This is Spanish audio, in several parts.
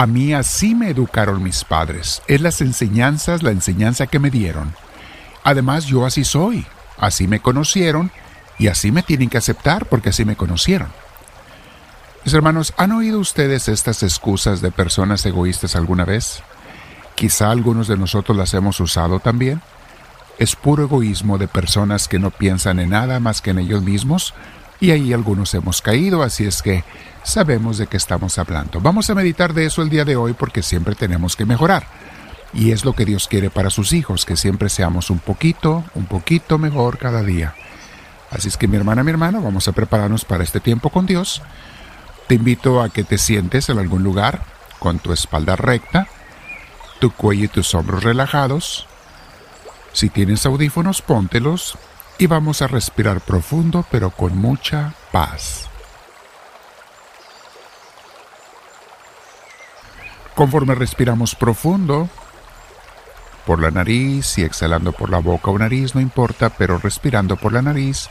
A mí así me educaron mis padres. Es las enseñanzas, la enseñanza que me dieron. Además, yo así soy. Así me conocieron y así me tienen que aceptar porque así me conocieron. Mis hermanos, ¿han oído ustedes estas excusas de personas egoístas alguna vez? Quizá algunos de nosotros las hemos usado también. Es puro egoísmo de personas que no piensan en nada más que en ellos mismos y ahí algunos hemos caído, así es que sabemos de qué estamos hablando. Vamos a meditar de eso el día de hoy porque siempre tenemos que mejorar. Y es lo que Dios quiere para sus hijos, que siempre seamos un poquito, un poquito mejor cada día. Así es que mi hermana, mi hermano, vamos a prepararnos para este tiempo con Dios. Te invito a que te sientes en algún lugar con tu espalda recta, tu cuello y tus hombros relajados. Si tienes audífonos, póntelos y vamos a respirar profundo pero con mucha paz. Conforme respiramos profundo, por la nariz y exhalando por la boca o nariz, no importa, pero respirando por la nariz,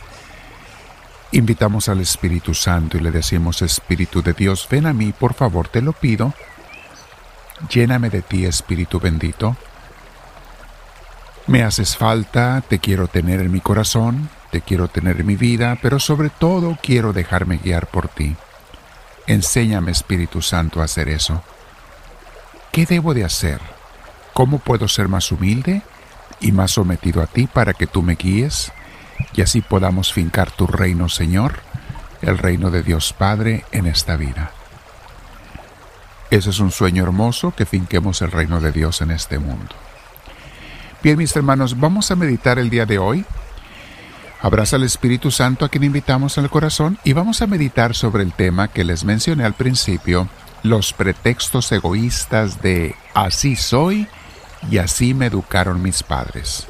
invitamos al Espíritu Santo y le decimos, Espíritu de Dios, ven a mí, por favor, te lo pido, lléname de ti, Espíritu bendito, me haces falta, te quiero tener en mi corazón, te quiero tener en mi vida, pero sobre todo quiero dejarme guiar por ti. Enséñame, Espíritu Santo, a hacer eso. ¿Qué debo de hacer? ¿Cómo puedo ser más humilde y más sometido a ti para que tú me guíes y así podamos fincar tu reino, Señor, el reino de Dios Padre en esta vida? Ese es un sueño hermoso que finquemos el reino de Dios en este mundo. Bien, mis hermanos, vamos a meditar el día de hoy. Abraza al Espíritu Santo a quien invitamos el corazón y vamos a meditar sobre el tema que les mencioné al principio, los pretextos egoístas de así soy y así me educaron mis padres.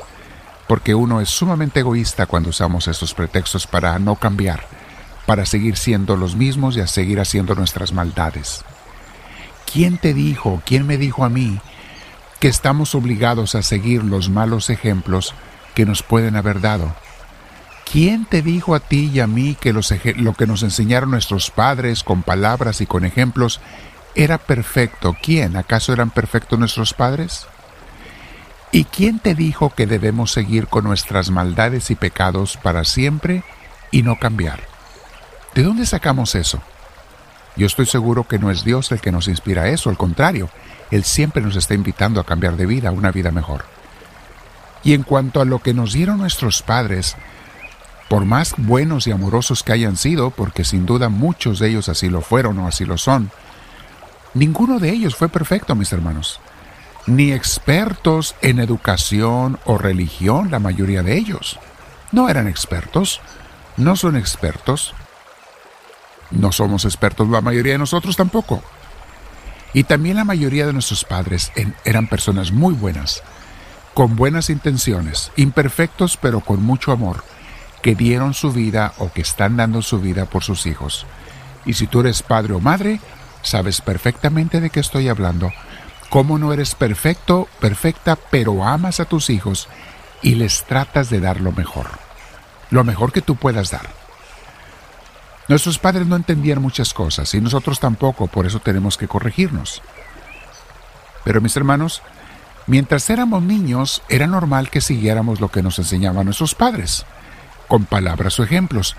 Porque uno es sumamente egoísta cuando usamos estos pretextos para no cambiar, para seguir siendo los mismos y a seguir haciendo nuestras maldades. ¿Quién te dijo, quién me dijo a mí que estamos obligados a seguir los malos ejemplos que nos pueden haber dado. ¿Quién te dijo a ti y a mí que lo que nos enseñaron nuestros padres con palabras y con ejemplos era perfecto? ¿Quién? ¿Acaso eran perfectos nuestros padres? ¿Y quién te dijo que debemos seguir con nuestras maldades y pecados para siempre y no cambiar? ¿De dónde sacamos eso? Yo estoy seguro que no es Dios el que nos inspira eso, al contrario, Él siempre nos está invitando a cambiar de vida, a una vida mejor. Y en cuanto a lo que nos dieron nuestros padres, por más buenos y amorosos que hayan sido, porque sin duda muchos de ellos así lo fueron o así lo son, ninguno de ellos fue perfecto, mis hermanos. Ni expertos en educación o religión, la mayoría de ellos. No eran expertos, no son expertos, no somos expertos la mayoría de nosotros tampoco. Y también la mayoría de nuestros padres eran personas muy buenas, con buenas intenciones, imperfectos pero con mucho amor, que dieron su vida o que están dando su vida por sus hijos. Y si tú eres padre o madre, sabes perfectamente de qué estoy hablando. Cómo no eres perfecto, perfecta, pero amas a tus hijos y les tratas de dar lo mejor. Lo mejor que tú puedas dar. Nuestros padres no entendían muchas cosas y nosotros tampoco, por eso tenemos que corregirnos. Pero mis hermanos, mientras éramos niños era normal que siguiéramos lo que nos enseñaban nuestros padres, con palabras o ejemplos.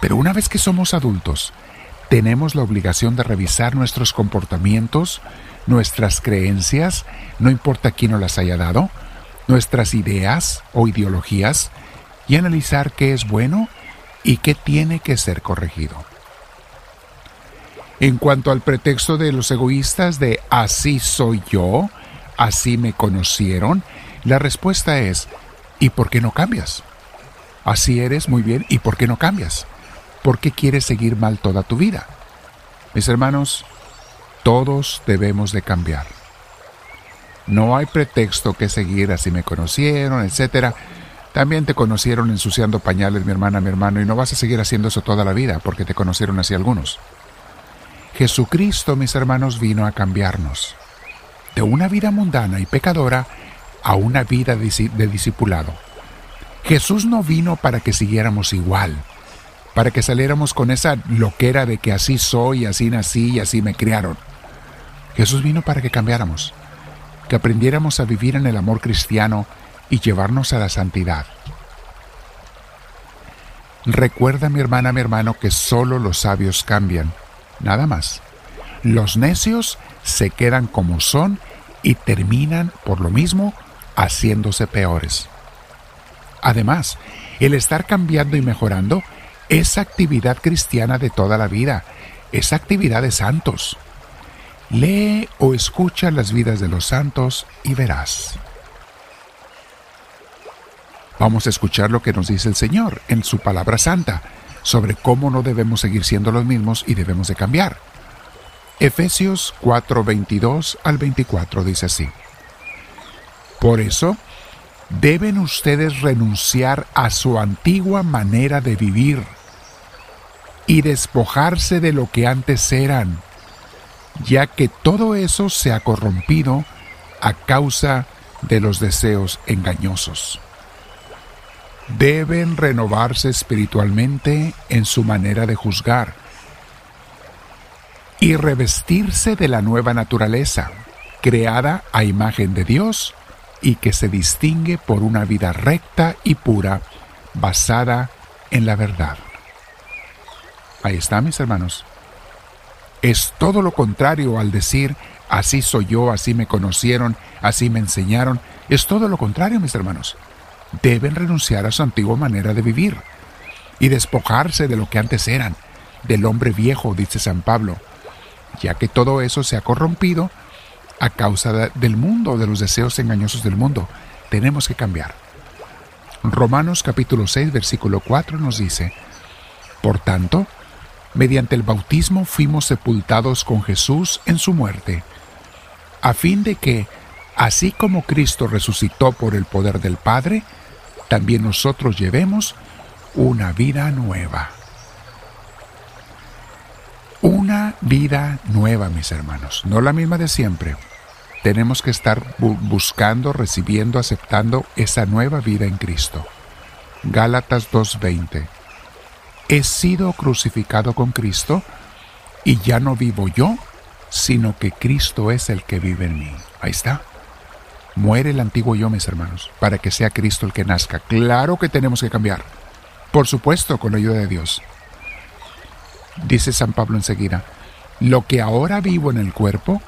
Pero una vez que somos adultos, tenemos la obligación de revisar nuestros comportamientos, nuestras creencias, no importa quién nos las haya dado, nuestras ideas o ideologías, y analizar qué es bueno y qué tiene que ser corregido. En cuanto al pretexto de los egoístas de así soy yo, así me conocieron, la respuesta es ¿y por qué no cambias? Así eres muy bien, ¿y por qué no cambias? ¿Por qué quieres seguir mal toda tu vida? Mis hermanos, todos debemos de cambiar. No hay pretexto que seguir así me conocieron, etcétera también te conocieron ensuciando pañales, mi hermana, mi hermano, y no vas a seguir haciendo eso toda la vida, porque te conocieron así algunos. Jesucristo, mis hermanos, vino a cambiarnos de una vida mundana y pecadora a una vida de discipulado. Jesús no vino para que siguiéramos igual, para que saliéramos con esa loquera de que así soy, así nací y así me criaron. Jesús vino para que cambiáramos, que aprendiéramos a vivir en el amor cristiano y llevarnos a la santidad. Recuerda, mi hermana, mi hermano, que solo los sabios cambian, nada más. Los necios se quedan como son y terminan, por lo mismo, haciéndose peores. Además, el estar cambiando y mejorando es actividad cristiana de toda la vida, es actividad de santos. Lee o escucha las vidas de los santos y verás. Vamos a escuchar lo que nos dice el Señor en su palabra santa sobre cómo no debemos seguir siendo los mismos y debemos de cambiar. Efesios 4:22 al 24 dice así. Por eso, deben ustedes renunciar a su antigua manera de vivir y despojarse de lo que antes eran, ya que todo eso se ha corrompido a causa de los deseos engañosos. Deben renovarse espiritualmente en su manera de juzgar y revestirse de la nueva naturaleza, creada a imagen de Dios y que se distingue por una vida recta y pura, basada en la verdad. Ahí está, mis hermanos. Es todo lo contrario al decir, así soy yo, así me conocieron, así me enseñaron. Es todo lo contrario, mis hermanos. Deben renunciar a su antigua manera de vivir y despojarse de lo que antes eran, del hombre viejo, dice San Pablo ya que todo eso se ha corrompido a causa del mundo, de los deseos engañosos del mundo. Tenemos que cambiar. Romanos capítulo 6, versículo 4 nos dice, Por tanto, mediante el bautismo fuimos sepultados con Jesús en su muerte, a fin de que, así como Cristo resucitó por el poder del Padre, también nosotros llevemos una vida nueva. Una vida nueva, mis hermanos, no la misma de siempre. Tenemos que estar buscando, recibiendo, aceptando esa nueva vida en Cristo. Gálatas 2:20. He sido crucificado con Cristo y ya no vivo yo, sino que Cristo es el que vive en mí. Ahí está. Muere el antiguo yo, mis hermanos, para que sea Cristo el que nazca. Claro que tenemos que cambiar. Por supuesto, con la ayuda de Dios. Dice San Pablo enseguida, lo que ahora vivo en el cuerpo,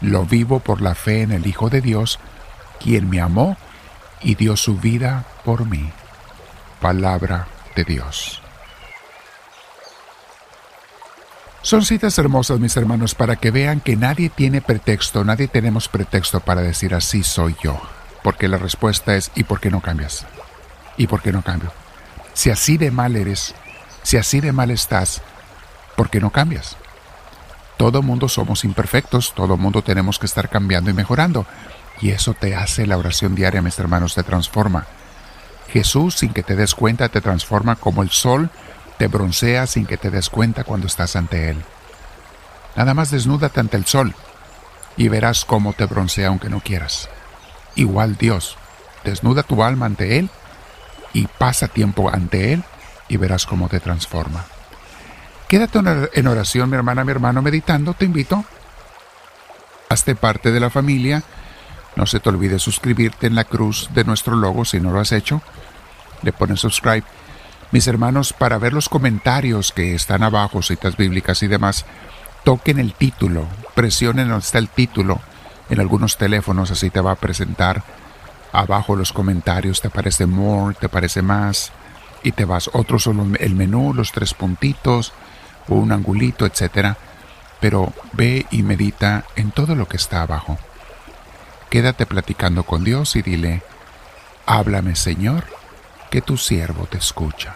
lo vivo por la fe en el Hijo de Dios, quien me amó y dio su vida por mí. Palabra de Dios. Son citas hermosas, mis hermanos, para que vean que nadie tiene pretexto, nadie tenemos pretexto para decir así soy yo. Porque la respuesta es ¿y por qué no cambias? ¿Y por qué no cambio? Si así de mal eres, si así de mal estás, ¿por qué no cambias? Todo mundo somos imperfectos, todo mundo tenemos que estar cambiando y mejorando. Y eso te hace la oración diaria, mis hermanos, te transforma. Jesús, sin que te des cuenta, te transforma como el sol, te broncea sin que te des cuenta cuando estás ante Él. Nada más desnúdate ante el sol y verás cómo te broncea aunque no quieras. Igual Dios, desnuda tu alma ante Él y pasa tiempo ante Él y verás cómo te transforma. Quédate en oración, mi hermana, mi hermano, meditando, te invito. Hazte parte de la familia. No se te olvide suscribirte en la cruz de nuestro logo si no lo has hecho. Le pones subscribe. Mis hermanos, para ver los comentarios que están abajo, citas bíblicas y demás, toquen el título, presionen donde está el título en algunos teléfonos, así te va a presentar abajo los comentarios, te aparece more, te aparece más, y te vas. Otros son el menú, los tres puntitos, o un angulito, etcétera, pero ve y medita en todo lo que está abajo. Quédate platicando con Dios y dile, háblame Señor, que tu siervo te escucha.